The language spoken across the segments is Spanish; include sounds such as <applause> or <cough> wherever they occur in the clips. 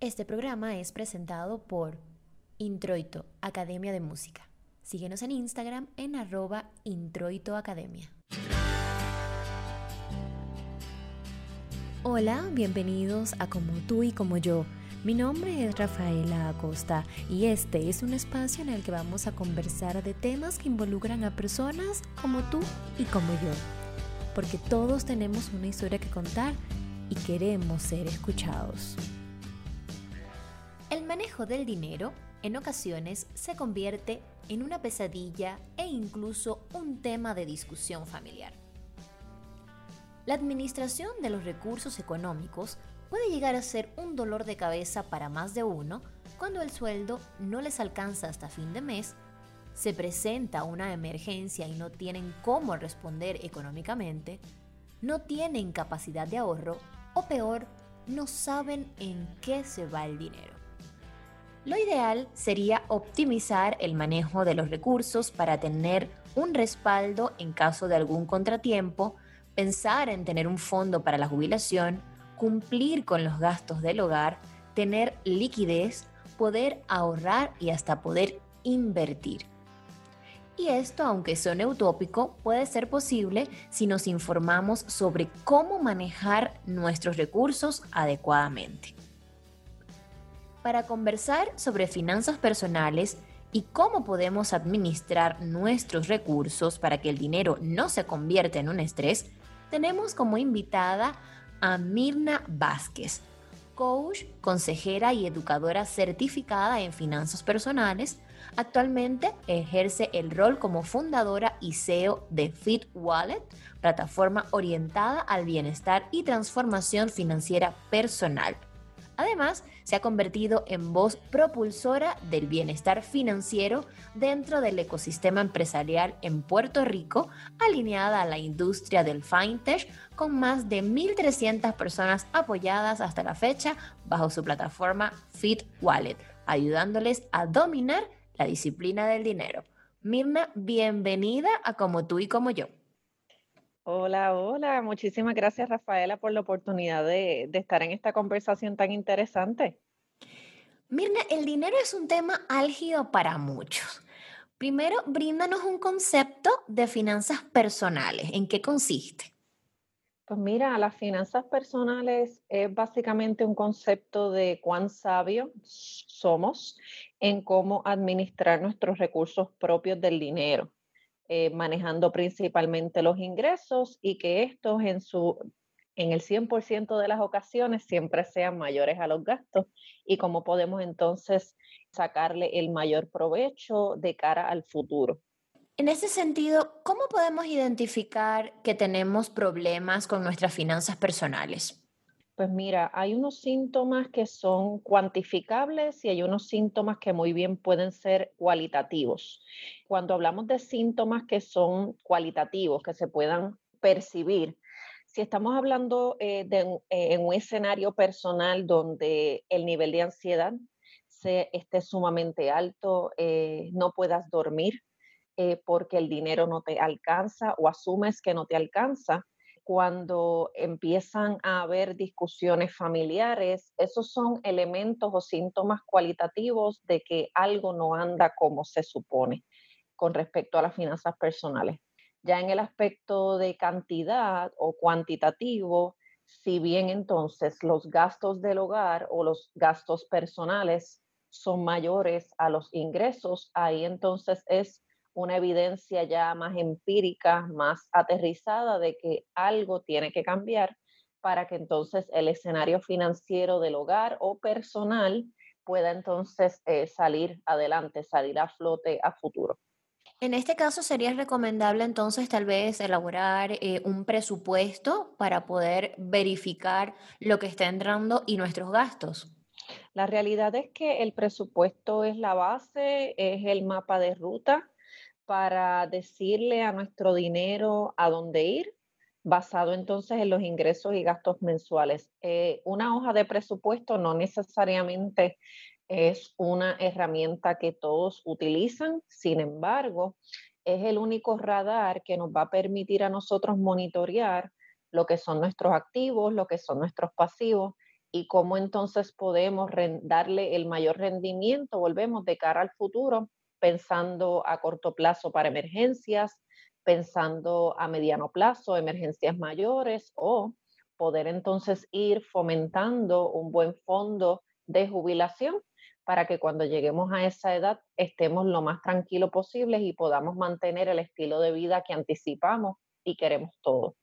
Este programa es presentado por Introito, Academia de Música. Síguenos en Instagram en arroba introitoacademia. Hola, bienvenidos a Como tú y como yo. Mi nombre es Rafaela Acosta y este es un espacio en el que vamos a conversar de temas que involucran a personas como tú y como yo. Porque todos tenemos una historia que contar y queremos ser escuchados. El manejo del dinero en ocasiones se convierte en una pesadilla e incluso un tema de discusión familiar. La administración de los recursos económicos puede llegar a ser un dolor de cabeza para más de uno cuando el sueldo no les alcanza hasta fin de mes, se presenta una emergencia y no tienen cómo responder económicamente, no tienen capacidad de ahorro o peor, no saben en qué se va el dinero. Lo ideal sería optimizar el manejo de los recursos para tener un respaldo en caso de algún contratiempo, pensar en tener un fondo para la jubilación, cumplir con los gastos del hogar, tener liquidez, poder ahorrar y hasta poder invertir. Y esto, aunque suene utópico, puede ser posible si nos informamos sobre cómo manejar nuestros recursos adecuadamente para conversar sobre finanzas personales y cómo podemos administrar nuestros recursos para que el dinero no se convierta en un estrés, tenemos como invitada a Mirna Vázquez, coach, consejera y educadora certificada en finanzas personales. Actualmente ejerce el rol como fundadora y CEO de Fit Wallet, plataforma orientada al bienestar y transformación financiera personal. Además, se ha convertido en voz propulsora del bienestar financiero dentro del ecosistema empresarial en Puerto Rico, alineada a la industria del fintech, con más de 1.300 personas apoyadas hasta la fecha bajo su plataforma Fit Wallet, ayudándoles a dominar la disciplina del dinero. Mirna, bienvenida a Como tú y como yo. Hola, hola. Muchísimas gracias, Rafaela, por la oportunidad de, estar en esta conversación tan interesante. Mirna, el dinero es un tema álgido para muchos. Primero, bríndanos un concepto de finanzas personales. ¿En qué consiste? Pues mira, las finanzas personales es básicamente un concepto de cuán sabios somos en cómo administrar nuestros recursos propios del dinero. Eh, manejando principalmente los ingresos y que estos en, su, en el 100% de las ocasiones siempre sean mayores a los gastos y cómo podemos entonces sacarle el mayor provecho de cara al futuro. En ese sentido, ¿cómo podemos identificar que tenemos problemas con nuestras finanzas personales? Pues mira, hay unos síntomas que son cuantificables y hay unos síntomas que muy bien pueden ser cualitativos. Cuando hablamos de síntomas que son cualitativos, que se puedan percibir, si estamos hablando eh, de eh, en un escenario personal donde el nivel de ansiedad se, esté sumamente alto, eh, no puedas dormir porque el dinero no te alcanza o asumes que no te alcanza, cuando empiezan a haber discusiones familiares, esos son elementos o síntomas cualitativos de que algo no anda como se supone con respecto a las finanzas personales. Ya en el aspecto de cantidad o cuantitativo, si bien entonces los gastos del hogar o los gastos personales son mayores a los ingresos, ahí entonces es una evidencia ya más empírica, más aterrizada de que algo tiene que cambiar para que entonces el escenario financiero del hogar o personal pueda entonces eh, salir adelante, salir a flote a futuro. En este caso sería recomendable entonces tal vez elaborar eh, un presupuesto para poder verificar lo que está entrando y nuestros gastos. La realidad es que el presupuesto es la base, es el mapa de ruta para decirle a nuestro dinero a dónde ir, basado entonces en los ingresos y gastos mensuales. Eh, una hoja de presupuesto no necesariamente es una herramienta que todos utilizan, sin embargo, es el único radar que nos va a permitir a nosotros monitorear lo que son nuestros activos, lo que son nuestros pasivos y cómo entonces podemos darle el mayor rendimiento, volvemos de cara al futuro, pensando a corto plazo para emergencias, pensando a mediano plazo, emergencias mayores o poder entonces ir fomentando un buen fondo de jubilación para que cuando lleguemos a esa edad estemos lo más tranquilos posibles y podamos mantener el estilo de vida que anticipamos y queremos todos.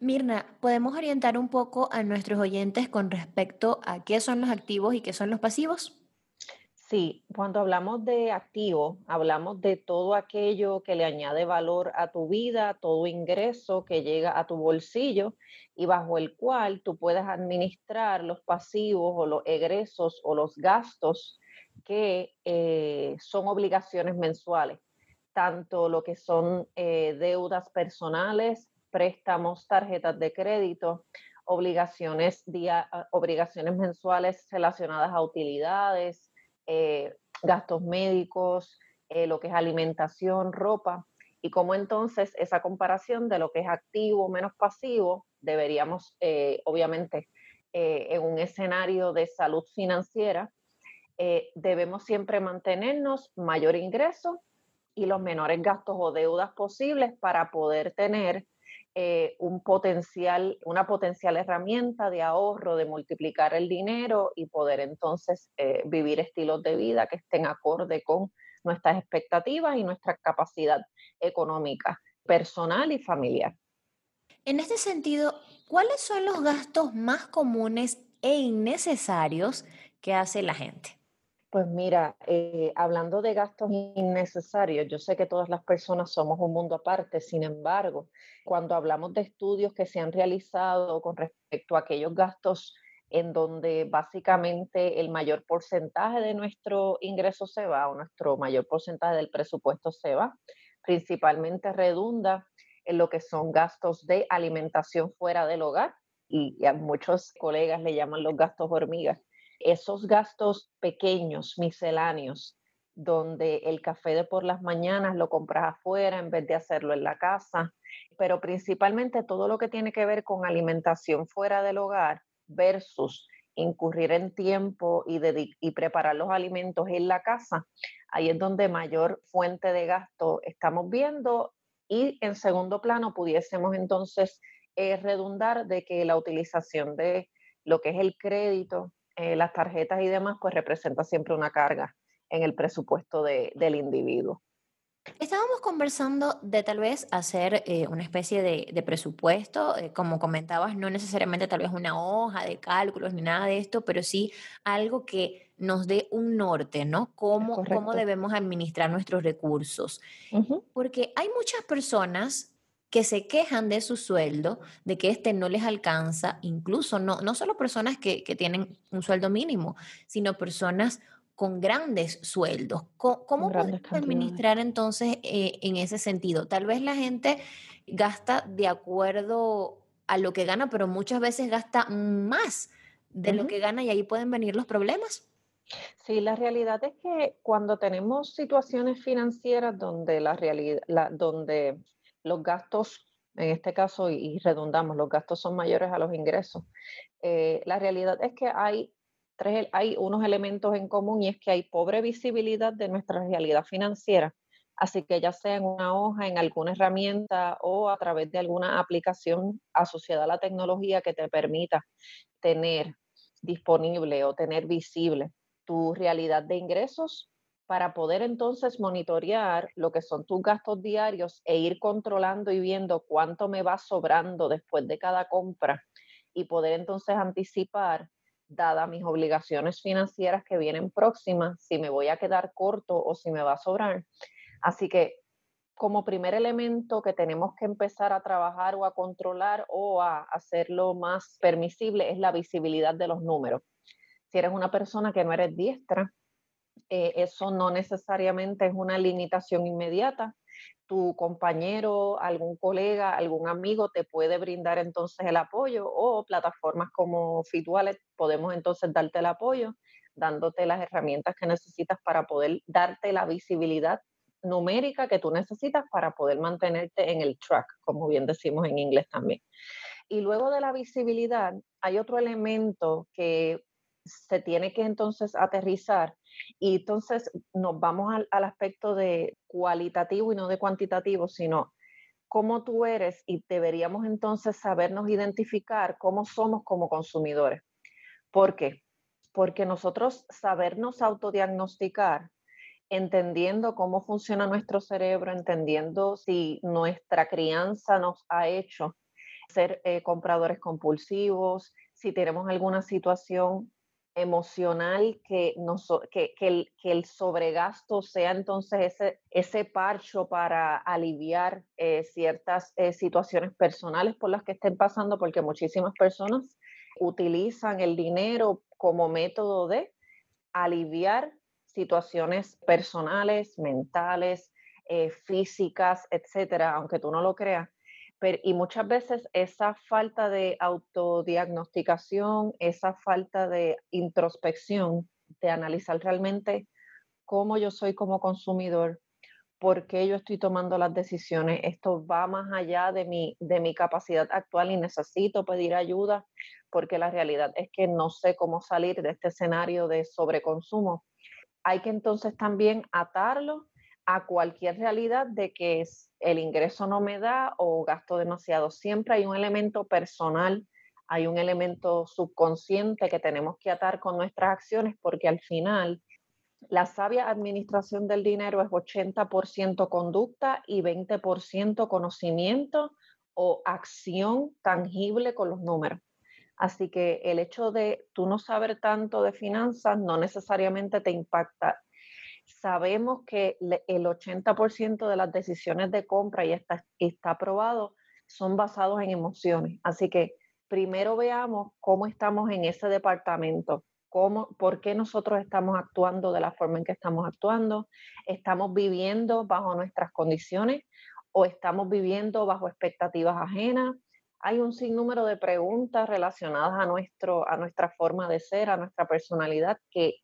Mirna, ¿podemos orientar un poco a nuestros oyentes con respecto a qué son los activos y qué son los pasivos? Sí, cuando hablamos de activo, hablamos de todo aquello que le añade valor a tu vida, todo ingreso que llega a tu bolsillo y bajo el cual tú puedes administrar los pasivos o los egresos o los gastos que eh, son obligaciones mensuales, tanto lo que son eh, deudas personales, préstamos, tarjetas de crédito, obligaciones, ah, obligaciones mensuales relacionadas a utilidades, eh, gastos médicos, eh, lo que es alimentación, ropa, y cómo entonces esa comparación de lo que es activo menos pasivo, deberíamos, eh, obviamente, en un escenario de salud financiera, debemos siempre mantenernos mayor ingreso y los menores gastos o deudas posibles para poder tener eh, un potencial, una potencial herramienta de ahorro, de multiplicar el dinero y poder entonces eh, vivir estilos de vida que estén acorde con nuestras expectativas y nuestra capacidad económica, personal y familiar. En este sentido, ¿cuáles son los gastos más comunes e innecesarios que hace la gente? Pues mira, eh, hablando de gastos innecesarios, yo sé que todas las personas somos un mundo aparte, sin embargo, cuando hablamos de estudios que se han realizado con respecto a aquellos gastos en donde básicamente el mayor porcentaje de nuestro ingreso se va o nuestro mayor porcentaje del presupuesto se va, principalmente redunda en lo que son gastos de alimentación fuera del hogar y a muchos colegas le llaman los gastos hormigas esos gastos pequeños, misceláneos, donde el café de por las mañanas lo compras afuera en vez de hacerlo en la casa, pero principalmente todo lo que tiene que ver con alimentación fuera del hogar versus incurrir en tiempo y, y preparar los alimentos en la casa, ahí es donde mayor fuente de gasto estamos viendo. Y en segundo plano pudiésemos entonces eh, redundar de que la utilización de lo que es el crédito eh, las tarjetas y demás, pues representa siempre una carga en el presupuesto del individuo. Estábamos conversando de tal vez hacer eh, una especie de, presupuesto, eh, como comentabas, no necesariamente tal vez una hoja de cálculos ni nada de esto, pero sí algo que nos dé un norte, ¿no? Cómo, cómo debemos administrar nuestros recursos. Porque hay muchas personas que se quejan de su sueldo, de que este no les alcanza, incluso no, no solo personas que, tienen un sueldo mínimo, sino personas con grandes sueldos. ¿Cómo, podemos administrar entonces eh, en ese sentido? Tal vez la gente gasta de acuerdo a lo que gana, pero muchas veces gasta más de lo que gana y ahí pueden venir los problemas. Sí, la realidad es que cuando tenemos situaciones financieras donde la realidad, donde los gastos, en este caso, y, redundamos, los gastos son mayores a los ingresos. Eh, la realidad es que hay, tres, hay unos elementos en común y es que hay pobre visibilidad de nuestra realidad financiera. Así que ya sea en una hoja, en alguna herramienta o a través de alguna aplicación asociada a la tecnología que te permita tener disponible o tener visible tu realidad de ingresos para poder entonces monitorear lo que son tus gastos diarios e ir controlando y viendo cuánto me va sobrando después de cada compra y poder entonces anticipar, dada mis obligaciones financieras que vienen próximas, si me voy a quedar corto o si me va a sobrar. Así que como primer elemento que tenemos que empezar a trabajar o a controlar o a hacerlo más permisible es la visibilidad de los números. Si eres una persona que no eres diestra, eh, eso no necesariamente es una limitación inmediata. Tu compañero, algún colega, algún amigo te puede brindar entonces el apoyo o plataformas como FitWallet podemos entonces darte el apoyo, dándote las herramientas que necesitas para poder darte la visibilidad numérica que tú necesitas para poder mantenerte en el track, como bien decimos en inglés también. Y luego de la visibilidad, hay otro elemento que se tiene que entonces aterrizar y entonces nos vamos al, aspecto de cualitativo y no de cuantitativo, sino cómo tú eres y deberíamos entonces sabernos identificar cómo somos como consumidores. ¿Por qué? Porque nosotros sabernos autodiagnosticar, entendiendo cómo funciona nuestro cerebro, entendiendo si nuestra crianza nos ha hecho ser eh, compradores compulsivos, si tenemos alguna situación emocional que, que, que, el, que, el, sobregasto sea entonces ese, ese parcho para aliviar eh, ciertas eh, situaciones personales por las que estén pasando, porque muchísimas personas utilizan el dinero como método de aliviar situaciones personales, mentales, eh, físicas, etcétera, aunque tú no lo creas y muchas veces esa falta de autodiagnosticación, esa falta de introspección, de analizar realmente cómo yo soy como consumidor, por qué yo estoy tomando las decisiones, esto va más allá de mi, de mi capacidad actual y necesito pedir ayuda, porque la realidad es que no sé cómo salir de este escenario de sobreconsumo. Hay que entonces también atarlo a cualquier realidad de que el ingreso no me da o gasto demasiado. Siempre hay un elemento personal, hay un elemento subconsciente que tenemos que atar con nuestras acciones porque al final la sabia administración del dinero es 80% conducta y 20% conocimiento o acción tangible con los números. Así que el hecho de tú no saber tanto de finanzas no necesariamente te impacta sabemos que el 80% de las decisiones de compra, y está, está probado, son basados en emociones. Así que primero veamos cómo estamos en ese departamento, cómo, por qué nosotros estamos actuando de la forma en que estamos actuando, estamos viviendo bajo nuestras condiciones o estamos viviendo bajo expectativas ajenas. Hay un sinnúmero de preguntas relacionadas a, nuestro, a nuestra forma de ser, a nuestra personalidad, que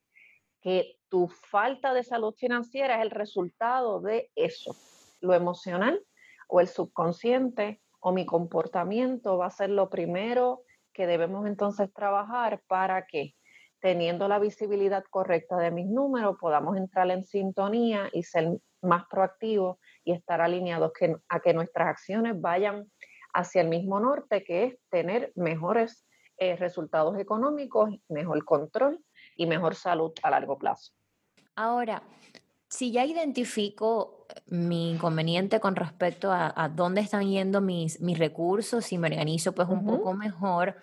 que tu falta de salud financiera es el resultado de eso. Lo emocional o el subconsciente o mi comportamiento va a ser lo primero que debemos entonces trabajar para que teniendo la visibilidad correcta de mis números podamos entrar en sintonía y ser más proactivos y estar alineados a que nuestras acciones vayan hacia el mismo norte, que es tener mejores eh, resultados económicos, mejor control y mejor salud a largo plazo. Ahora, si ya identifico mi inconveniente con respecto a, dónde están yendo mis, mis recursos y me organizo pues un poco mejor,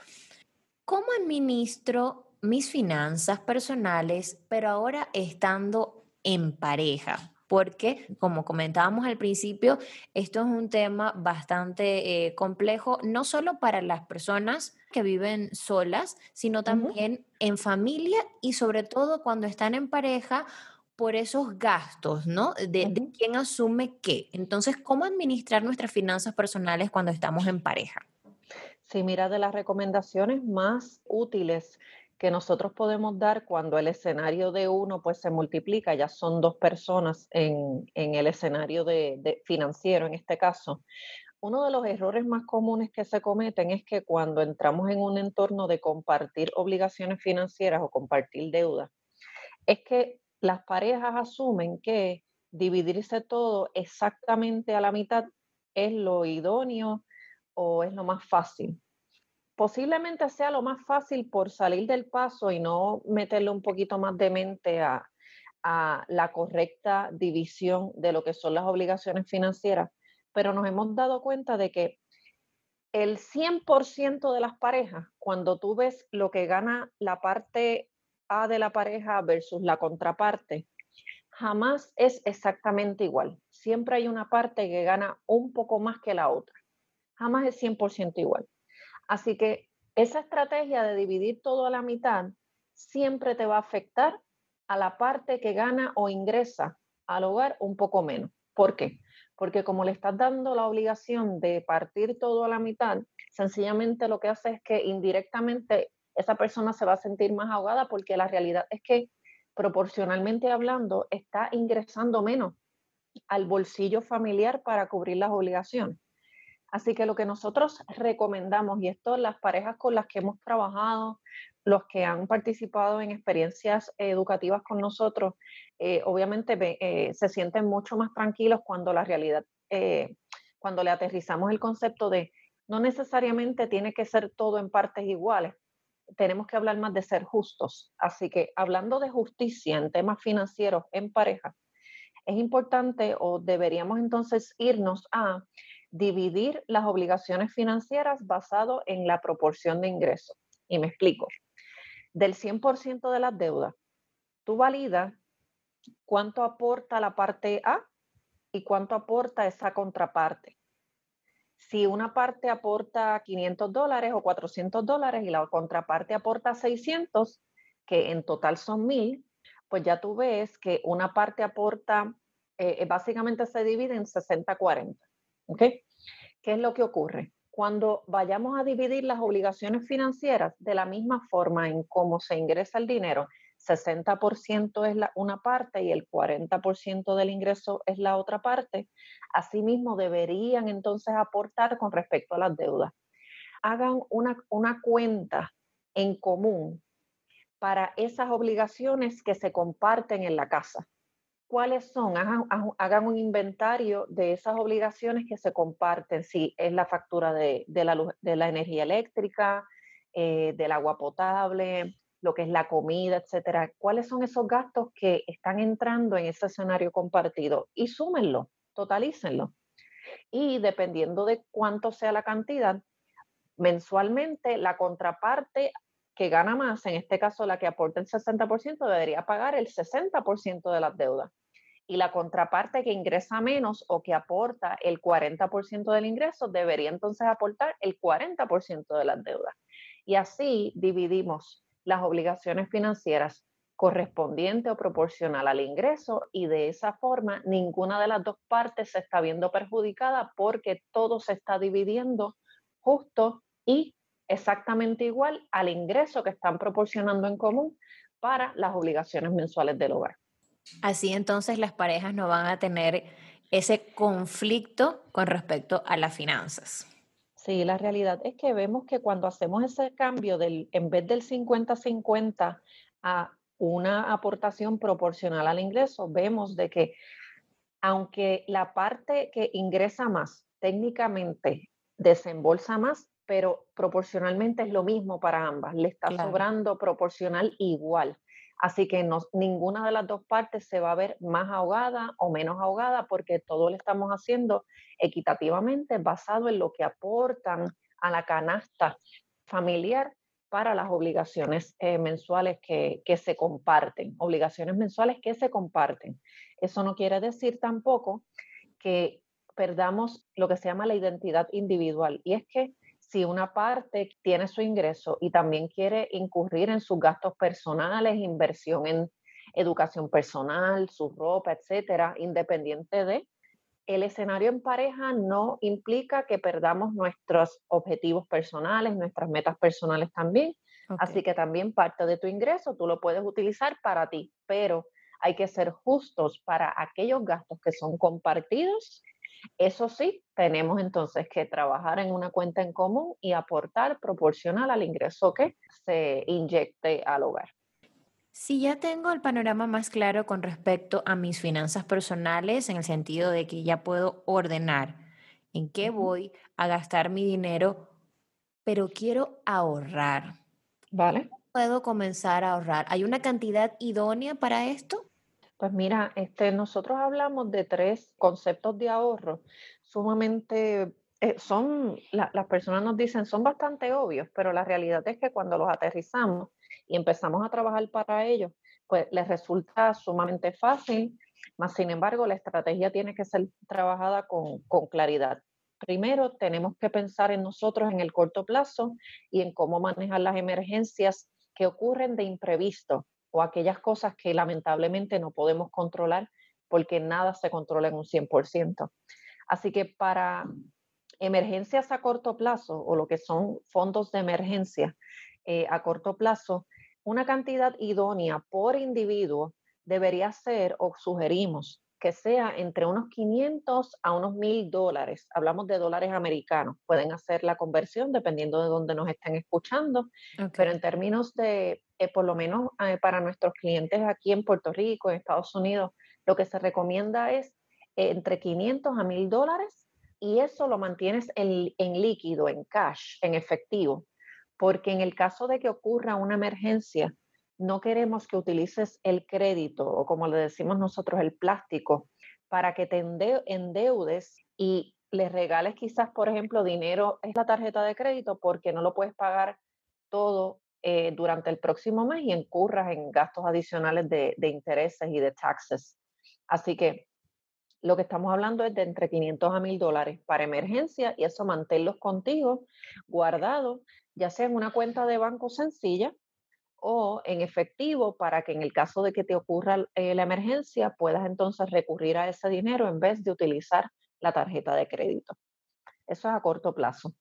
¿cómo administro mis finanzas personales, pero ahora estando en pareja? porque, como comentábamos al principio, esto es un tema bastante eh, complejo, no solo para las personas que viven solas, sino también en familia y sobre todo cuando están en pareja por esos gastos, ¿no? De, de, quién asume qué. Entonces, ¿cómo administrar nuestras finanzas personales cuando estamos en pareja? Sí, mira, de las recomendaciones más útiles que nosotros podemos dar cuando el escenario de uno pues se multiplica, ya son dos personas en, el escenario de, financiero en este caso. Uno de los errores más comunes que se cometen es que cuando entramos en un entorno de compartir obligaciones financieras o compartir deuda, es que las parejas asumen que dividirse todo exactamente a la mitad es lo idóneo o es lo más fácil. Posiblemente sea lo más fácil por salir del paso y no meterle un poquito más de mente a, la correcta división de lo que son las obligaciones financieras, pero nos hemos dado cuenta de que el 100% de las parejas, cuando tú ves lo que gana la parte A de la pareja versus la contraparte, jamás es exactamente igual. Siempre hay una parte que gana un poco más que la otra. Jamás es 100% igual. Así que esa estrategia de dividir todo a la mitad siempre te va a afectar a la parte que gana o ingresa al hogar un poco menos. ¿Por qué? Porque como le estás dando la obligación de partir todo a la mitad, sencillamente lo que hace es que indirectamente esa persona se va a sentir más ahogada porque la realidad es que proporcionalmente hablando está ingresando menos al bolsillo familiar para cubrir las obligaciones. Así que lo que nosotros recomendamos, y esto las parejas con las que hemos trabajado, los que han participado en experiencias educativas con nosotros, eh, obviamente eh, se sienten mucho más tranquilos cuando la realidad, eh, cuando le aterrizamos el concepto de no necesariamente tiene que ser todo en partes iguales, tenemos que hablar más de ser justos. Así que hablando de justicia en temas financieros en pareja, es importante o deberíamos entonces irnos a dividir las obligaciones financieras basado en la proporción de ingresos. Y me explico. Del 100% de las deudas, tú validas cuánto aporta la parte A y cuánto aporta esa contraparte. Si una parte aporta 500 dólares o 400 dólares y la contraparte aporta 600, que en total son 1000, pues ya tú ves que una parte aporta, eh, básicamente se divide en 60-40. ¿Qué es lo que ocurre? Cuando vayamos a dividir las obligaciones financieras de la misma forma en cómo se ingresa el dinero, 60% es la, una parte y el 40% del ingreso es la otra parte, asimismo deberían entonces aportar con respecto a las deudas. Hagan una, una cuenta en común para esas obligaciones que se comparten en la casa cuáles son, hagan, un inventario de esas obligaciones que se comparten, si es la factura de, la, energía eléctrica, eh, del agua potable, lo que es la comida, etcétera. ¿Cuáles son esos gastos que están entrando en ese escenario compartido? Y súmenlo, totalícenlo. Y dependiendo de cuánto sea la cantidad, mensualmente la contraparte que gana más, en este caso la que aporta el 60%, debería pagar el 60% de las deudas y la contraparte que ingresa menos o que aporta el 40% del ingreso debería entonces aportar el 40% de las deudas. Y así dividimos las obligaciones financieras correspondiente o proporcional al ingreso y de esa forma ninguna de las dos partes se está viendo perjudicada porque todo se está dividiendo justo y exactamente igual al ingreso que están proporcionando en común para las obligaciones mensuales del hogar. Así entonces las parejas no van a tener ese conflicto con respecto a las finanzas. Sí, la realidad es que vemos que cuando hacemos ese cambio del, en vez del 50-50 a una aportación proporcional al ingreso, vemos de que aunque la parte que ingresa más técnicamente desembolsa más, pero proporcionalmente es lo mismo para ambas, le está sobrando proporcional igual. Así que ninguna de las dos partes se va a ver más ahogada o menos ahogada porque todo lo estamos haciendo equitativamente basado en lo que aportan a la canasta familiar para las obligaciones eh, mensuales que, que se comparten, obligaciones mensuales que se comparten. Eso no quiere decir tampoco que perdamos lo que se llama la identidad individual y es que si una parte tiene su ingreso y también quiere incurrir en sus gastos personales, inversión en educación personal, su ropa, etcétera, independiente de el escenario en pareja no implica que perdamos nuestros objetivos personales, nuestras metas personales también. Así que también parte de tu ingreso tú lo puedes utilizar para ti, pero hay que ser justos para aquellos gastos que son compartidos eso sí, tenemos entonces que trabajar en una cuenta en común y aportar proporcional al ingreso que se inyecte al hogar. Si ya tengo el panorama más claro con respecto a mis finanzas personales, en el sentido de que ya puedo ordenar en qué voy a gastar mi dinero, pero quiero ahorrar. ¿Vale? ¿Puedo comenzar a ahorrar? ¿Hay una cantidad idónea para esto? Pues mira, este, nosotros hablamos de tres conceptos de ahorro sumamente, eh, son, las personas nos dicen, son bastante obvios, pero la realidad es que cuando los aterrizamos y empezamos a trabajar para ellos, pues les resulta sumamente fácil, más sin embargo la estrategia tiene que ser trabajada con, con claridad. Primero, tenemos que pensar en nosotros en el corto plazo y en cómo manejar las emergencias que ocurren de imprevisto o aquellas cosas que lamentablemente no podemos controlar porque nada se controla en un 100%. Así que para emergencias a corto plazo o lo que son fondos de emergencia eh, a corto plazo, una cantidad idónea por individuo debería ser, o sugerimos, que sea entre unos 500 a unos 1000 dólares. Hablamos de dólares americanos. Pueden hacer la conversión dependiendo de dónde nos estén escuchando, pero en términos de, eh, por lo menos eh, para nuestros clientes aquí en Puerto Rico, en Estados Unidos, lo que se recomienda es eh, entre 500 a 1000 dólares y eso lo mantienes en, en líquido, en cash, en efectivo, porque en el caso de que ocurra una emergencia, no queremos que utilices el crédito o como le decimos nosotros el plástico para que te endeudes y le regales quizás, por ejemplo, dinero es la tarjeta de crédito porque no lo puedes pagar todo eh, durante el próximo mes y incurras en gastos adicionales de, intereses y de taxes. Así que lo que estamos hablando es de entre 500 a 1000 dólares para emergencia y eso manténlos contigo guardados, ya sea en una cuenta de banco sencilla o en efectivo para que en el caso de que te ocurra eh, la emergencia puedas entonces recurrir a ese dinero en vez de utilizar la tarjeta de crédito. Eso es a corto plazo.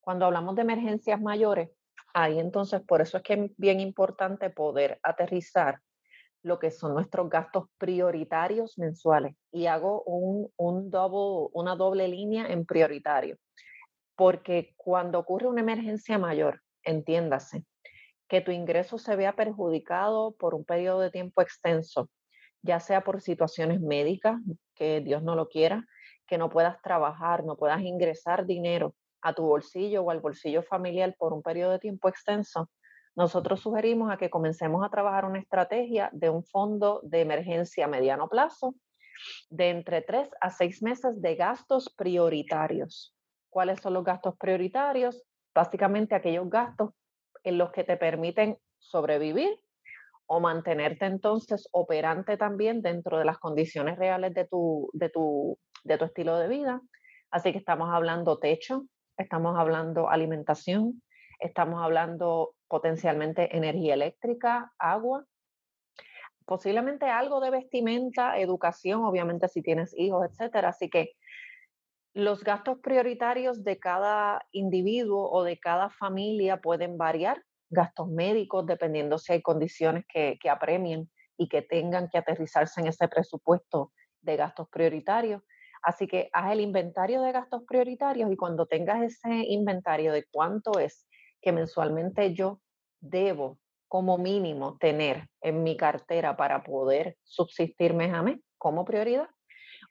Cuando hablamos de emergencias mayores, ahí entonces por eso es que es bien importante poder aterrizar lo que son nuestros gastos prioritarios mensuales. Y hago una doble línea en prioritario, porque cuando ocurre una emergencia mayor, entiéndase, que tu ingreso se vea perjudicado por un periodo de tiempo extenso, ya sea por situaciones médicas, que Dios no lo quiera, que no puedas trabajar, no puedas ingresar dinero a tu bolsillo o al bolsillo familiar por un periodo de tiempo extenso, nosotros sugerimos a que comencemos a trabajar una estrategia de un fondo de emergencia a mediano plazo de entre tres a seis meses de gastos prioritarios. ¿Cuáles son los gastos prioritarios? Básicamente aquellos gastos en los que te permiten sobrevivir o mantenerte entonces operante también dentro de las condiciones reales de tu, de tu, de tu estilo de vida. Así que estamos hablando techo, estamos hablando alimentación, estamos hablando potencialmente energía eléctrica, agua, posiblemente algo de vestimenta, educación, obviamente si tienes hijos, etcétera. Así que los gastos prioritarios de cada individuo o de cada familia pueden variar, gastos médicos, dependiendo si hay condiciones que, apremien y que tengan que aterrizarse en ese presupuesto de gastos prioritarios. Así que haz el inventario de gastos prioritarios y cuando tengas ese inventario de cuánto es que mensualmente yo debo como mínimo tener en mi cartera para poder subsistir mes a mes como prioridad,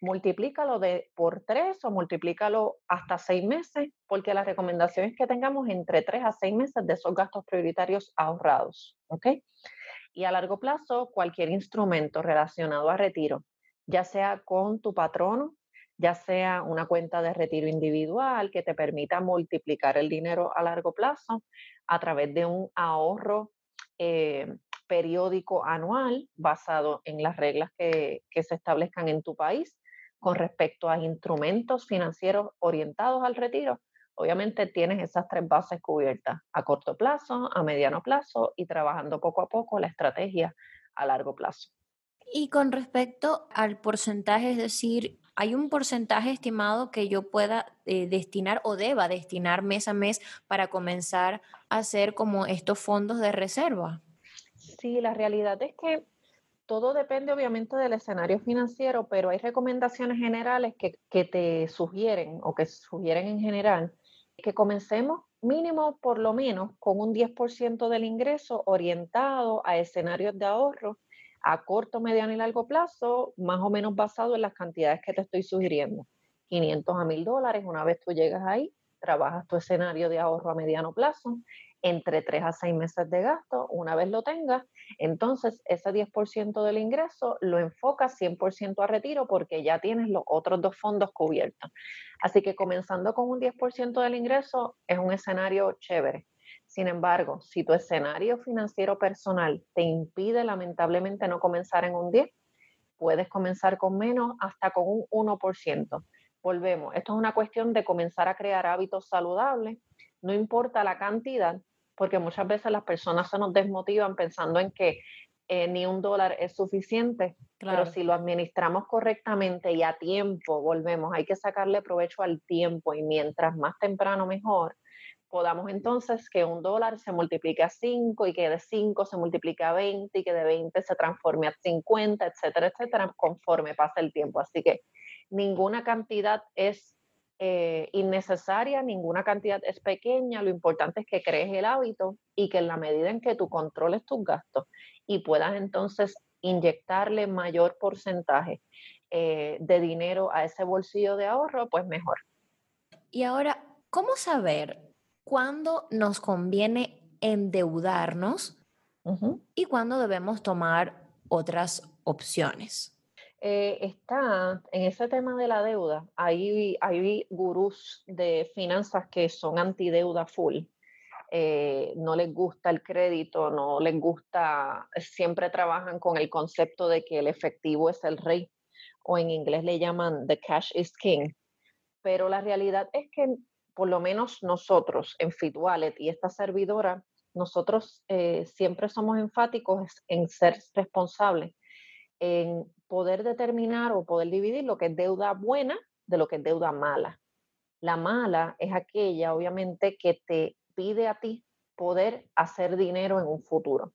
multiplícalo de, por tres o multiplícalo hasta seis meses, porque la recomendación es que tengamos entre tres a seis meses de esos gastos prioritarios ahorrados. ¿Ok? Y a largo plazo, cualquier instrumento relacionado a retiro, ya sea con tu patrono, ya sea una cuenta de retiro individual que te permita multiplicar el dinero a largo plazo a través de un ahorro eh, periódico anual basado en las reglas que, que, se establezcan en tu país con respecto a instrumentos financieros orientados al retiro, obviamente tienes esas tres bases cubiertas a corto plazo, a mediano plazo y trabajando poco a poco la estrategia a largo plazo. Y con respecto al porcentaje, es decir, ¿hay un porcentaje estimado que yo pueda eh, destinar o deba destinar mes a mes para comenzar a hacer como estos fondos de reserva? Sí, la realidad es que todo depende obviamente del escenario financiero, pero hay recomendaciones generales que, que te sugieren o que sugieren en general que comencemos mínimo por lo menos con un 10% del ingreso orientado a escenarios de ahorro a corto, mediano y largo plazo, más o menos basado en las cantidades que te estoy sugiriendo. 500 a 1000 dólares, una vez tú llegas ahí, trabajas tu escenario de ahorro a mediano plazo entre 3 a 6 meses de gasto. Una vez lo tengas, entonces ese 10% del ingreso lo enfocas 100% a retiro porque ya tienes los otros dos fondos cubiertos. Así que comenzando con un 10% del ingreso es un escenario chévere. Sin embargo, si tu escenario financiero personal te impide lamentablemente no comenzar en un 10, puedes comenzar con menos hasta con un 1%. Volvemos, esto es una cuestión de comenzar a crear hábitos saludables, no importa la cantidad, porque muchas veces las personas se nos desmotivan pensando en que eh, ni un dólar es suficiente, pero si lo administramos correctamente y a tiempo, volvemos, hay que sacarle provecho al tiempo y mientras más temprano mejor, podamos entonces que un dólar se multiplique a 5 y que de 5 se multiplique a 20 y que de 20 se transforme a 50, etcétera, etcétera, conforme pasa el tiempo. Así que ninguna cantidad es eh, innecesaria, ninguna cantidad es pequeña, lo importante es que crees el hábito y que en la medida en que tú controles tus gastos y puedas entonces inyectarle mayor porcentaje eh, de dinero a ese bolsillo de ahorro, pues mejor. Y ahora, ¿cómo saber cuándo nos conviene endeudarnos y cuándo debemos tomar otras opciones. Eh, está en ese tema de la deuda, hay, hay gurús de finanzas que son antideuda full. Eh, no les gusta el crédito, no les gusta, siempre trabajan con el concepto de que el efectivo es el rey, o en inglés le llaman the cash is king. Pero la realidad es que por lo menos nosotros en FitWallet y esta servidora, nosotros eh, siempre somos enfáticos en ser responsables, en poder determinar o poder dividir lo que es deuda buena de lo que es deuda mala. La mala es aquella, obviamente, que te pide a ti poder hacer dinero en un futuro.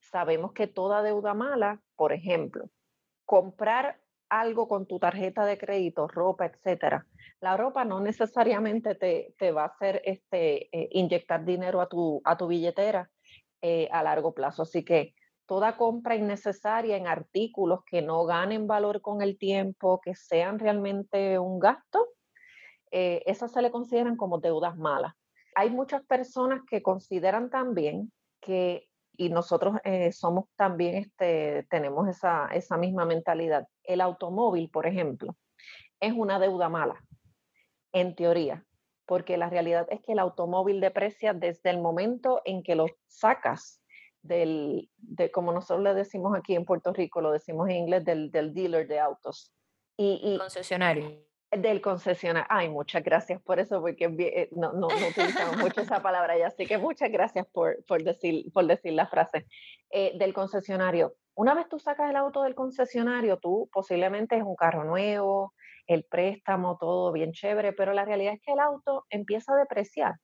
Sabemos que toda deuda mala, por ejemplo, comprar algo con tu tarjeta de crédito, ropa, etcétera, la ropa no necesariamente te, va a hacer este, eh, inyectar dinero a tu, a tu billetera eh, a largo plazo. Así que toda compra innecesaria en artículos que no ganen valor con el tiempo, que sean realmente un gasto, eh, esas se le consideran como deudas malas. Hay muchas personas que consideran también que, y nosotros somos también, este, tenemos esa, esa misma mentalidad, el automóvil, por ejemplo, es una deuda mala en teoría, porque la realidad es que el automóvil deprecia desde el momento en que lo sacas del, de, como nosotros le decimos aquí en Puerto Rico, lo decimos en inglés, del, del dealer de autos. Y, concesionario. Del concesionario. Ay, muchas gracias por eso, porque eh, no, no, utilizamos mucho esa <laughs> palabra ya, así que muchas gracias por, por, decir, por decir la frase. Eh, del concesionario. Una vez tú sacas el auto del concesionario, tú posiblemente es un carro nuevo, el préstamo, todo bien chévere, pero la realidad es que el auto empieza a depreciar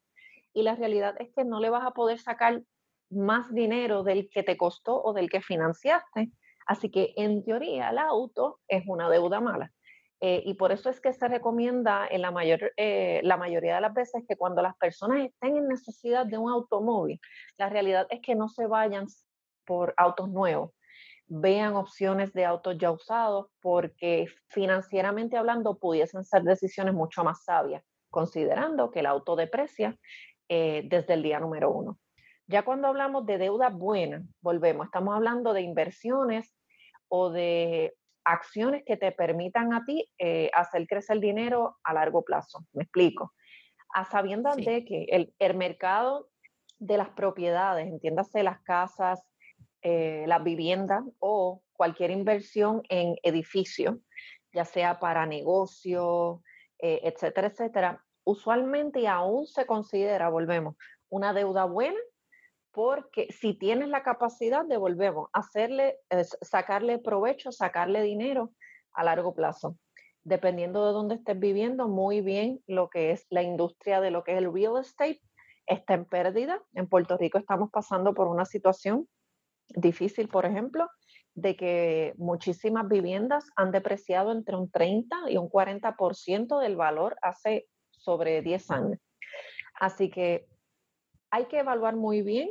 y la realidad es que no le vas a poder sacar más dinero del que te costó o del que financiaste. Así que en teoría el auto es una deuda mala. Eh, y por eso es que se recomienda en la, mayor, eh, la mayoría de las veces que cuando las personas estén en necesidad de un automóvil, la realidad es que no se vayan por autos nuevos, vean opciones de autos ya usados porque financieramente hablando pudiesen ser decisiones mucho más sabias, considerando que el auto deprecia eh, desde el día número uno. Ya cuando hablamos de deuda buena, volvemos, estamos hablando de inversiones o de acciones que te permitan a ti eh, hacer crecer el dinero a largo plazo. Me explico. A sabiendas de que el, el mercado de las propiedades, entiéndase las casas, eh, la vivienda o cualquier inversión en edificio, ya sea para negocio, eh, etcétera, etcétera, usualmente aún se considera, volvemos, una deuda buena porque si tienes la capacidad de, volvemos, hacerle, sacarle provecho, sacarle dinero a largo plazo. Dependiendo de dónde estés viviendo, muy bien lo que es la industria de lo que es el real estate está en pérdida. En Puerto Rico estamos pasando por una situación difícil, por ejemplo, de que muchísimas viviendas han depreciado entre un 30 y un 40% del valor hace sobre 10 años. Así que hay que evaluar muy bien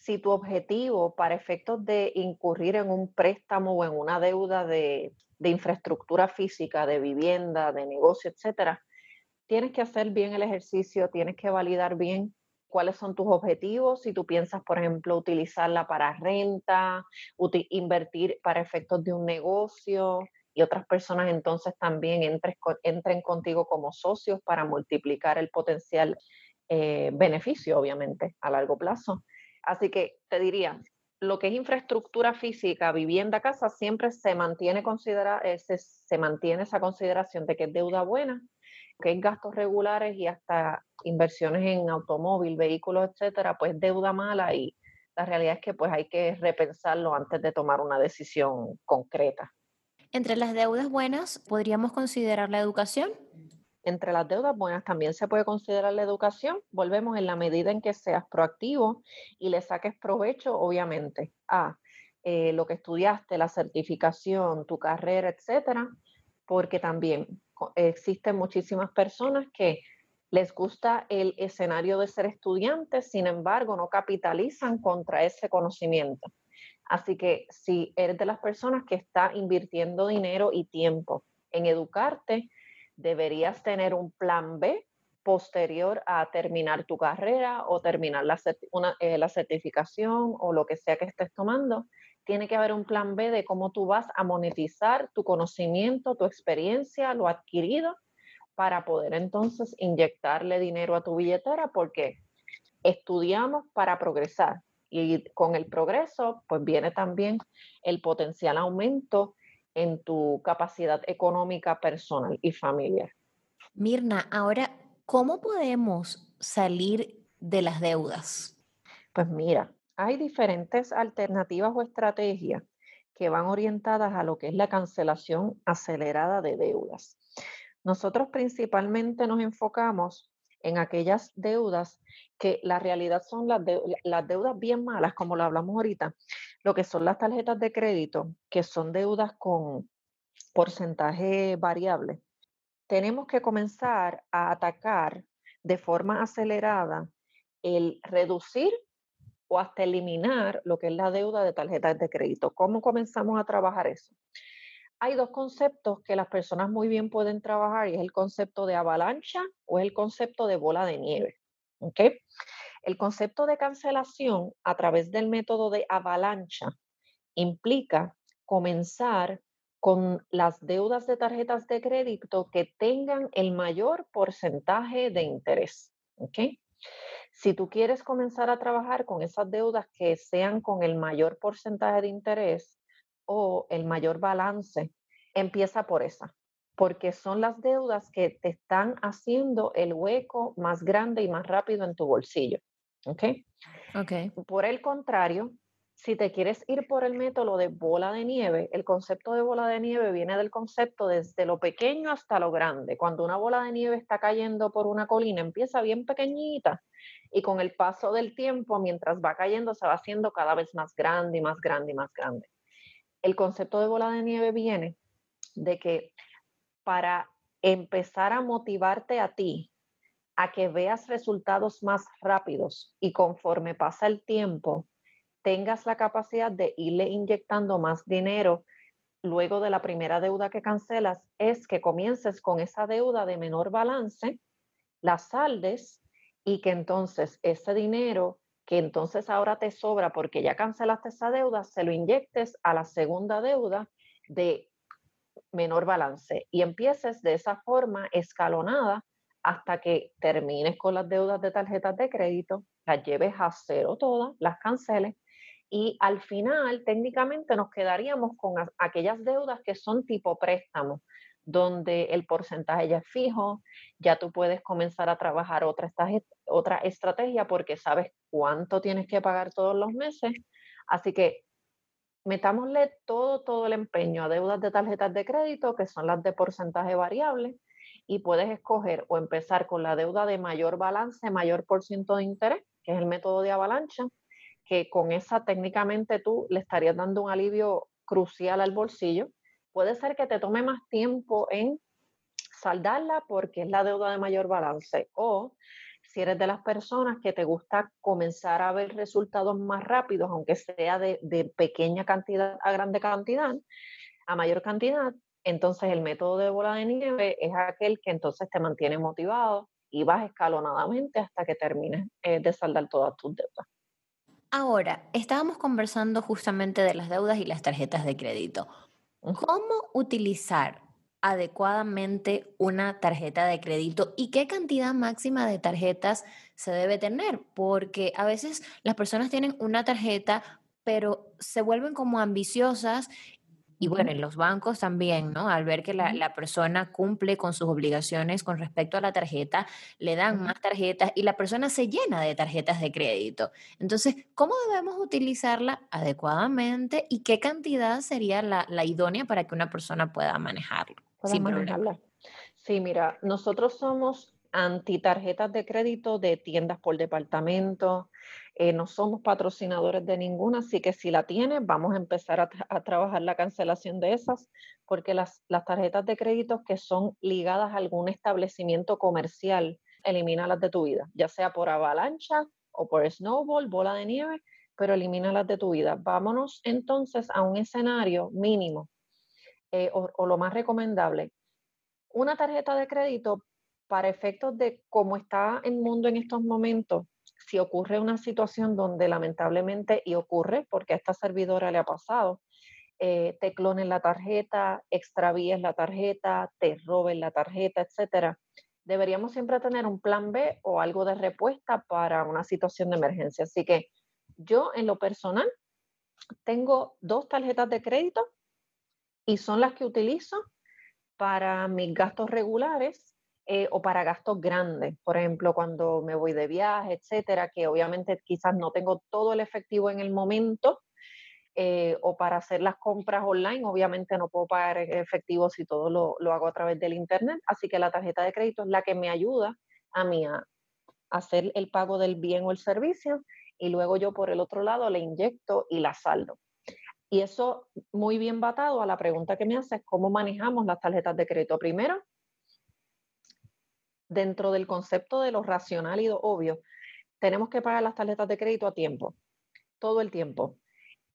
si tu objetivo para efectos de incurrir en un préstamo o en una deuda de, infraestructura física, de vivienda, de negocio, etcétera, tienes que hacer bien el ejercicio, tienes que validar bien cuáles son tus objetivos, si tú piensas, por ejemplo, utilizarla para renta, invertir para efectos de un negocio y otras personas entonces también entren contigo como socios para multiplicar el potencial eh, beneficio, obviamente, a largo plazo. Así que te diría, lo que es infraestructura física, vivienda, casa, siempre se mantiene, considera, eh, se mantiene esa consideración de que es deuda buena que hay gastos regulares y hasta inversiones en automóvil, vehículos, etcétera, pues deuda mala y la realidad es que pues hay que repensarlo antes de tomar una decisión concreta. Entre las deudas buenas, ¿podríamos considerar la educación? Entre las deudas buenas también se puede considerar la educación. Volvemos en la medida en que seas proactivo y le saques provecho, obviamente, a eh, lo que estudiaste, la certificación, tu carrera, etcétera, porque también existen muchísimas personas que les gusta el escenario de ser estudiantes, sin embargo, no capitalizan contra ese conocimiento. Así que si eres de las personas que está invirtiendo dinero y tiempo en educarte, deberías tener un plan B posterior a terminar tu carrera o terminar la, eh, la certificación o lo que sea que estés tomando. Tiene que haber un plan B de cómo tú vas a monetizar tu conocimiento, tu experiencia, lo adquirido, para poder entonces inyectarle dinero a tu billetera, porque estudiamos para progresar y con el progreso, pues viene también el potencial aumento en tu capacidad económica personal y familiar. Mirna, ahora, ¿cómo podemos salir de las deudas? Pues mira, hay diferentes alternativas o estrategias que van orientadas a lo que es la cancelación acelerada de deudas. Nosotros principalmente nos enfocamos en aquellas deudas que la realidad son las, las deudas bien malas, como lo hablamos ahorita, lo que son las tarjetas de crédito, que son deudas con porcentaje variable. Tenemos que comenzar a atacar de forma acelerada el reducir o hasta eliminar lo que es la deuda de tarjetas de crédito. ¿Cómo comenzamos a trabajar eso? hay dos conceptos que las personas muy bien pueden trabajar y es el concepto de avalancha o es el concepto de bola de nieve. ¿okay? El concepto de cancelación a través del método de avalancha implica comenzar con las deudas de tarjetas de crédito que tengan el mayor porcentaje de interés. ¿okay? Si tú quieres comenzar a trabajar con esas deudas que sean con el mayor porcentaje de interés, o el mayor balance, empieza por esa, porque son las deudas que te están haciendo el hueco más grande y más rápido en tu bolsillo. ¿Ok? Ok. Por el contrario, si te quieres ir por el método de bola de nieve, el concepto de bola de nieve viene del concepto desde lo pequeño hasta lo grande. Cuando una bola de nieve está cayendo por una colina, empieza bien pequeñita y con el paso del tiempo, mientras va cayendo, se va haciendo cada vez más grande y más grande y más grande el concepto de bola de nieve viene de que para empezar a motivarte a ti a que veas resultados más rápidos y conforme pasa el tiempo, tengas la capacidad de irle inyectando más dinero luego de la primera deuda que cancelas, es que comiences con esa deuda de menor balance, la saldes y que entonces ese dinero que entonces ahora te sobra porque ya cancelaste esa deuda, se lo inyectes a la segunda deuda de menor balance y empieces de esa forma escalonada hasta que termines con las deudas de tarjetas de crédito, las lleves a cero todas, las canceles y al final técnicamente nos quedaríamos con aquellas deudas que son tipo préstamo, donde el porcentaje ya es fijo, ya tú puedes comenzar a trabajar otra, otra estrategia porque sabes cuánto tienes que pagar todos los meses. Así que metámosle todo, todo el empeño a deudas de tarjetas de crédito, que son las de porcentaje variable, y puedes escoger o empezar con la deuda de mayor balance, mayor por ciento de interés, que es el método de avalancha, que con esa técnicamente tú le estarías dando un alivio crucial al bolsillo. Puede ser que te tome más tiempo en saldarla porque es la deuda de mayor balance o si eres de las personas que te gusta comenzar a ver resultados más rápidos, aunque sea de, pequeña cantidad a grande cantidad, a mayor cantidad, entonces el método de bola de nieve es aquel que entonces te mantiene motivado y vas escalonadamente hasta que termines eh, de saldar todas tus deudas. Ahora, estábamos conversando justamente de las deudas y las tarjetas de crédito. ¿Cómo utilizar adecuadamente una tarjeta de crédito y qué cantidad máxima de tarjetas se debe tener? Porque a veces las personas tienen una tarjeta, pero se vuelven como ambiciosas y bueno, en los bancos también, ¿no? Al ver que la, persona cumple con sus obligaciones con respecto a la tarjeta, le dan más tarjetas y la persona se llena de tarjetas de crédito. Entonces, ¿cómo debemos utilizarla adecuadamente y qué cantidad sería la, idónea para que una persona pueda manejarlo? sin manejarla. Sí, mira, nosotros somos anti tarjetas de crédito de tiendas por departamento. Eh, no somos patrocinadores de ninguna, así que si la tienes, vamos a empezar a, trabajar la cancelación de esas, porque las, las tarjetas de crédito que son ligadas a algún establecimiento comercial, elimínalas de tu vida, ya sea por avalancha o por snowball, bola de nieve, pero elimínalas de tu vida. Vámonos entonces a un escenario mínimo eh, o, lo más recomendable. Una tarjeta de crédito para efectos de cómo está el mundo en estos momentos, si ocurre una situación donde lamentablemente, y ocurre porque a esta servidora le ha pasado, eh, te clonen la tarjeta, extravíes la tarjeta, te roben la tarjeta, etcétera deberíamos siempre tener un plan B o algo de respuesta para una situación de emergencia. Así que yo en lo personal tengo dos tarjetas de crédito y son las que utilizo para mis gastos regulares eh, o para gastos grandes. Por ejemplo, cuando me voy de viaje, etcétera, que obviamente quizás no tengo todo el efectivo en el momento, eh, o para hacer las compras online. Obviamente no puedo pagar en efectivo si todo lo, lo, hago a través del Internet, así que la tarjeta de crédito es la que me ayuda a mí a hacer el pago del bien o el servicio y luego yo por el otro lado le inyecto y la saldo. Y eso muy bien batado a la pregunta que me haces, ¿cómo manejamos las tarjetas de crédito? Primero, dentro del concepto de lo racional y lo obvio, tenemos que pagar las tarjetas de crédito a tiempo, todo el tiempo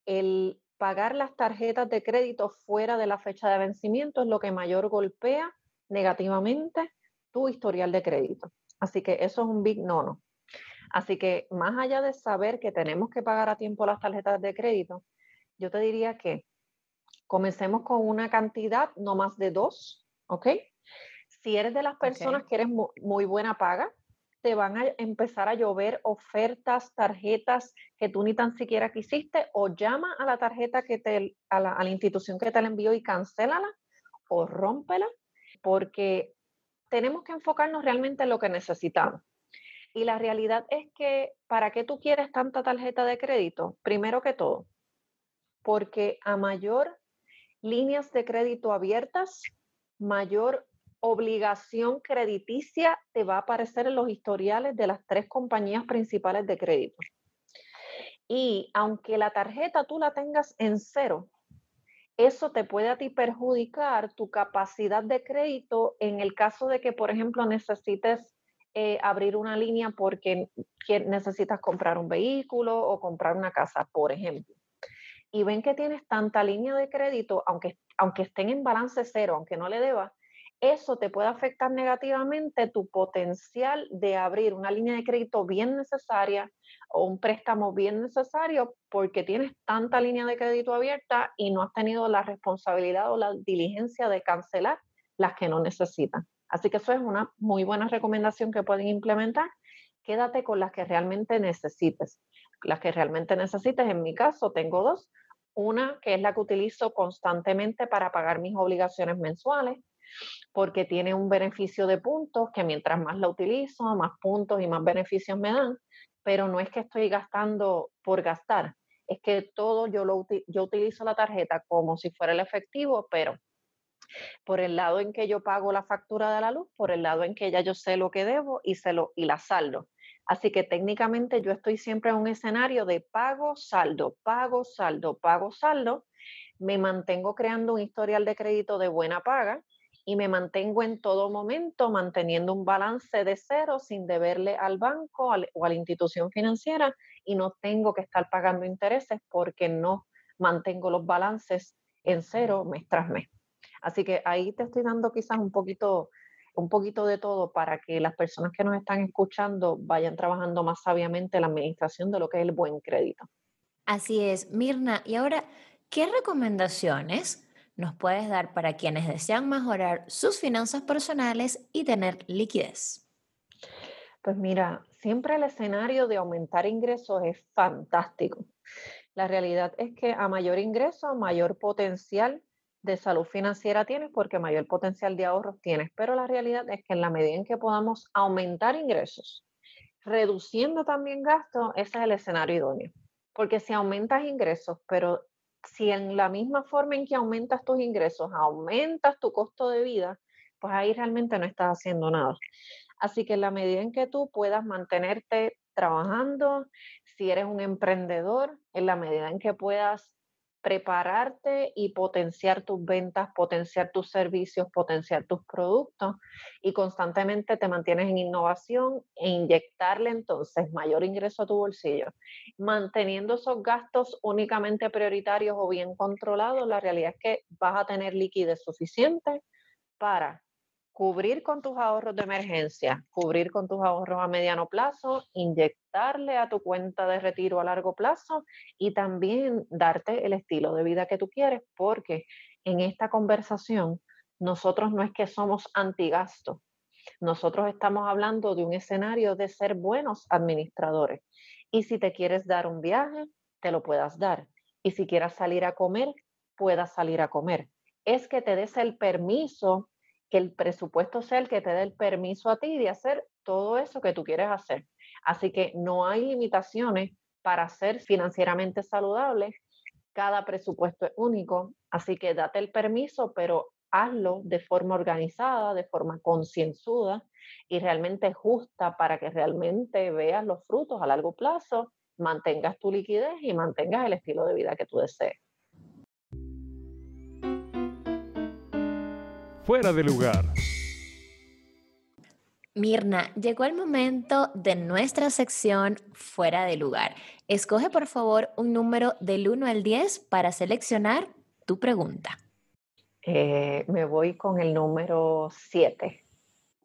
el pagar las tarjetas de crédito fuera de la fecha de vencimiento es lo que mayor golpea negativamente tu historial de crédito. Así que eso es un big no-no. Así que más allá de saber que tenemos que pagar a tiempo las tarjetas de crédito, yo te diría que comencemos con una cantidad no más de dos, ¿ok? Si eres de las personas que eres muy buena paga, te van a empezar a llover ofertas, tarjetas que tú ni tan siquiera quisiste, o llama a la tarjeta que te, a la, a la institución que te la envió y cancélala o rómpela, porque tenemos que enfocarnos realmente en lo que necesitamos. Y la realidad es que, ¿para qué tú quieres tanta tarjeta de crédito? Primero que todo, porque a mayor líneas de crédito abiertas, mayor obligación crediticia te va a aparecer en los historiales de las tres compañías principales de crédito. Y aunque la tarjeta tú la tengas en cero, eso te puede a ti perjudicar tu capacidad de crédito en el caso de que, por ejemplo, necesites eh, abrir una línea porque necesitas comprar un vehículo o comprar una casa, por ejemplo. Y ven que tienes tanta línea de crédito, aunque, aunque estén en balance cero, aunque no le debas, eso te puede afectar negativamente tu potencial de abrir una línea de crédito bien necesaria o un préstamo bien necesario porque tienes tanta línea de crédito abierta y no has tenido la responsabilidad o la diligencia de cancelar las que no necesitan. Así que eso es una muy buena recomendación que pueden implementar. Quédate con las que realmente necesites. Las que realmente necesites, en mi caso, tengo dos. Una que es la que utilizo constantemente para pagar mis obligaciones mensuales porque tiene un beneficio de puntos que mientras más la utilizo, más puntos y más beneficios me dan, pero no es que estoy gastando por gastar, es que todo yo, lo, yo utilizo la tarjeta como si fuera el efectivo, pero por el lado en que yo pago la factura de la luz, por el lado en que ya yo sé lo que debo y, se lo, y la saldo. Así que técnicamente yo estoy siempre en un escenario de pago, saldo, pago, saldo, pago, saldo. Me mantengo creando un historial de crédito de buena paga y me mantengo en todo momento manteniendo un balance de cero sin deberle al banco o a la institución financiera y no tengo que estar pagando intereses porque no mantengo los balances en cero mes tras mes. Así que ahí te estoy dando quizás un poquito, un poquito de todo para que las personas que nos están escuchando vayan trabajando más sabiamente la administración de lo que es el buen crédito. Así es, Mirna. Y ahora, ¿qué recomendaciones nos puedes dar para quienes desean mejorar sus finanzas personales y tener liquidez? Pues mira, siempre el escenario de aumentar ingresos es fantástico. La realidad es que a mayor ingreso, mayor potencial de salud financiera tienes porque mayor potencial de ahorros tienes. Pero la realidad es que en la medida en que podamos aumentar ingresos, reduciendo también gastos, ese es el escenario idóneo. Porque si aumentas ingresos, pero si en la misma forma en que aumentas tus ingresos, aumentas tu costo de vida, pues ahí realmente no estás haciendo nada. Así que en la medida en que tú puedas mantenerte trabajando, si eres un emprendedor, en la medida en que puedas prepararte y potenciar tus ventas, potenciar tus servicios, potenciar tus productos y constantemente te mantienes en innovación e inyectarle entonces mayor ingreso a tu bolsillo. Manteniendo esos gastos únicamente prioritarios o bien controlados, la realidad es que vas a tener liquidez suficiente para cubrir con tus ahorros de emergencia, cubrir con tus ahorros a mediano plazo, inyectarle a tu cuenta de retiro a largo plazo y también darte el estilo de vida que tú quieres, porque en esta conversación nosotros no es que somos antigasto, nosotros estamos hablando de un escenario de ser buenos administradores. Y si te quieres dar un viaje, te lo puedas dar. Y si quieras salir a comer, puedas salir a comer. Es que te des el permiso que el presupuesto sea el que te dé el permiso a ti de hacer todo eso que tú quieres hacer. Así que no hay limitaciones para ser financieramente saludable. Cada presupuesto es único, así que date el permiso, pero hazlo de forma organizada, de forma concienzuda y realmente justa para que realmente veas los frutos a largo plazo, mantengas tu liquidez y mantengas el estilo de vida que tú desees. Fuera de lugar. Mirna, llegó el momento de nuestra sección fuera de lugar. Escoge por favor un número del 1 al 10 para seleccionar tu pregunta. Eh, me voy con el número 7.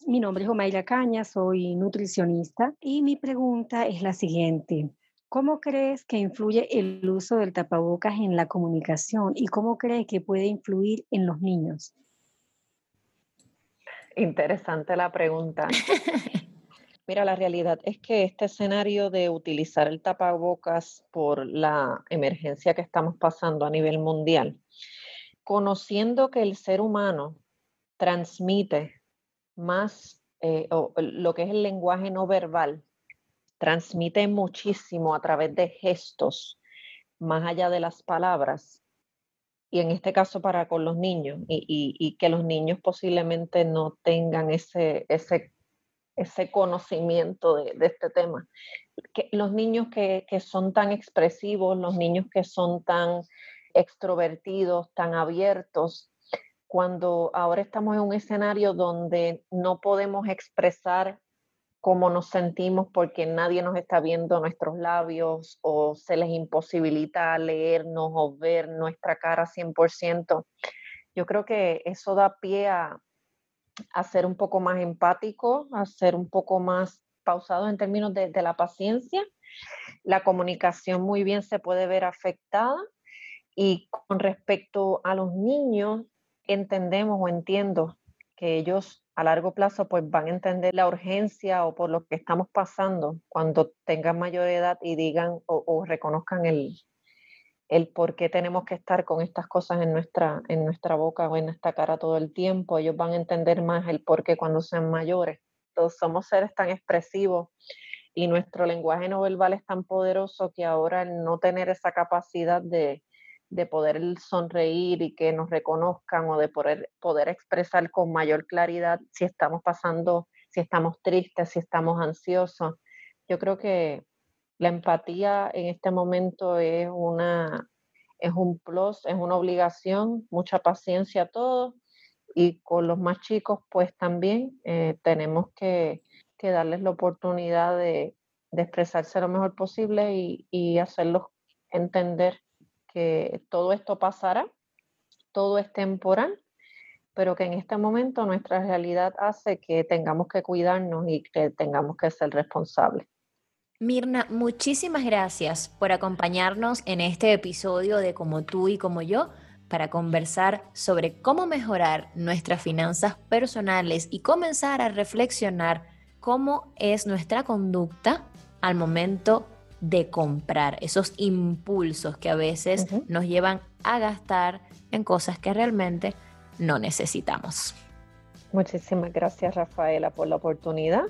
Mi nombre es Omaira Caña, soy nutricionista y mi pregunta es la siguiente. ¿Cómo crees que influye el uso del tapabocas en la comunicación y cómo crees que puede influir en los niños? Interesante la pregunta. <laughs> Mira, la realidad es que este escenario de utilizar el tapabocas por la emergencia que estamos pasando a nivel mundial, conociendo que el ser humano transmite más eh, lo que es el lenguaje no verbal, transmite muchísimo a través de gestos, más allá de las palabras, y en este caso para con los niños, y, que los niños posiblemente no tengan ese, ese, ese conocimiento de, este tema. Los niños que, que son tan expresivos, los niños que son tan extrovertidos, tan abiertos, cuando ahora estamos en un escenario donde no podemos expresar cómo nos sentimos porque nadie nos está viendo nuestros labios o se les imposibilita leernos o ver nuestra cara 100%. Yo creo que eso da pie a, ser un poco más empático, a ser un poco más pausado en términos de la paciencia. La comunicación muy bien se puede ver afectada y con respecto a los niños, entendemos o entiendo que ellos a largo plazo pues van a entender la urgencia o por lo que estamos pasando cuando tengan mayor edad y digan o, reconozcan el, el por qué tenemos que estar con estas cosas en nuestra, en nuestra boca o en nuestra cara todo el tiempo. Ellos van a entender más el por qué cuando sean mayores. Todos somos seres tan expresivos y nuestro lenguaje no verbal es tan poderoso que ahora no tener esa capacidad de, de poder sonreír y que nos reconozcan o de poder, poder expresar con mayor claridad si estamos pasando, si estamos tristes, si estamos ansiosos. Yo creo que la empatía en este momento es una es un plus, es una obligación, mucha paciencia a todos y con los más chicos pues también eh, tenemos que, darles la oportunidad de, expresarse lo mejor posible y hacerlos entender que todo esto pasará, todo es temporal, pero que en este momento nuestra realidad hace que tengamos que cuidarnos y que tengamos que ser responsables. Mirna, muchísimas gracias por acompañarnos en este episodio de Como tú y como yo para conversar sobre cómo mejorar nuestras finanzas personales y comenzar a reflexionar cómo es nuestra conducta al momento de comprar, esos impulsos que a veces nos llevan a gastar en cosas que realmente no necesitamos. Muchísimas gracias Rafaela por la oportunidad.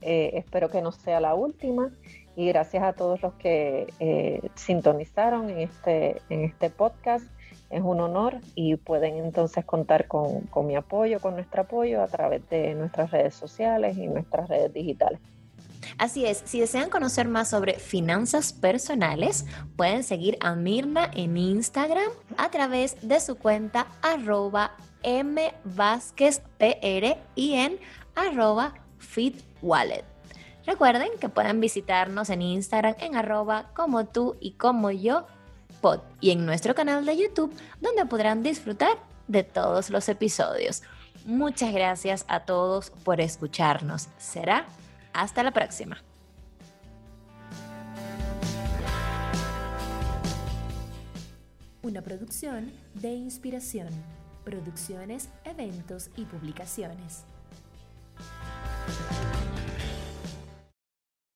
Eh, espero que no sea la última y gracias a todos los que eh, sintonizaron en este, en este podcast. es un honor y pueden entonces contar con, con mi apoyo, con nuestro apoyo a través de nuestras redes sociales y nuestras redes digitales. Así es, si desean conocer más sobre finanzas personales, pueden seguir a Mirna en Instagram a través de su cuenta arroba mvázquezpr y en arroba fitwallet. Recuerden que pueden visitarnos en Instagram en arroba como tú y como yo pod y en nuestro canal de YouTube donde podrán disfrutar de todos los episodios. Muchas gracias a todos por escucharnos. Será hasta la próxima. Una producción de inspiración, producciones, eventos y publicaciones.